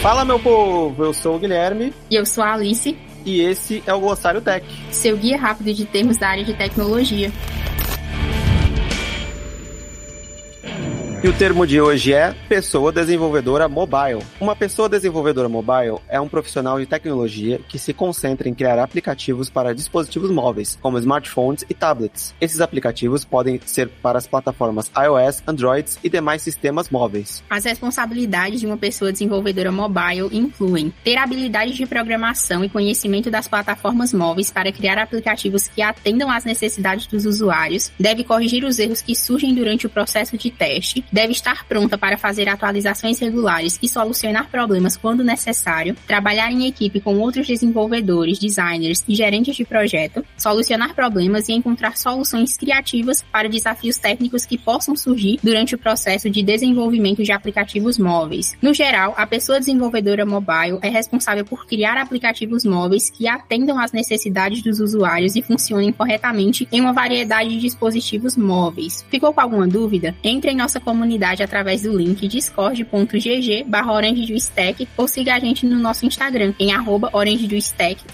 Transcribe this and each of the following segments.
Fala, meu povo! Eu sou o Guilherme. E eu sou a Alice. E esse é o Glossário Tech seu guia rápido de termos da área de tecnologia. E o termo de hoje é pessoa desenvolvedora mobile. Uma pessoa desenvolvedora mobile é um profissional de tecnologia que se concentra em criar aplicativos para dispositivos móveis, como smartphones e tablets. Esses aplicativos podem ser para as plataformas iOS, Android e demais sistemas móveis. As responsabilidades de uma pessoa desenvolvedora mobile incluem ter habilidades de programação e conhecimento das plataformas móveis para criar aplicativos que atendam às necessidades dos usuários, deve corrigir os erros que surgem durante o processo de teste, deve estar pronta para fazer atualizações regulares e solucionar problemas quando necessário, trabalhar em equipe com outros desenvolvedores, designers e gerentes de projeto, solucionar problemas e encontrar soluções criativas para desafios técnicos que possam surgir durante o processo de desenvolvimento de aplicativos móveis. No geral, a pessoa desenvolvedora mobile é responsável por criar aplicativos móveis que atendam às necessidades dos usuários e funcionem corretamente em uma variedade de dispositivos móveis. Ficou com alguma dúvida? Entre em nossa comunidade através do link discord.gg barra ou siga a gente no nosso Instagram em arroba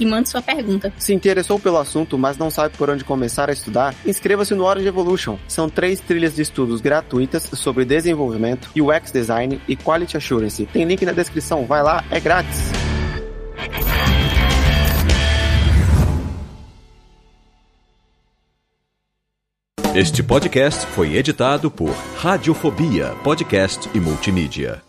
e mande sua pergunta. Se interessou pelo assunto, mas não sabe por onde começar a estudar, inscreva-se no Orange Evolution. São três trilhas de estudos gratuitas sobre desenvolvimento, UX Design e Quality Assurance. Tem link na descrição, vai lá, é grátis. Este podcast foi editado por Radiofobia, podcast e multimídia.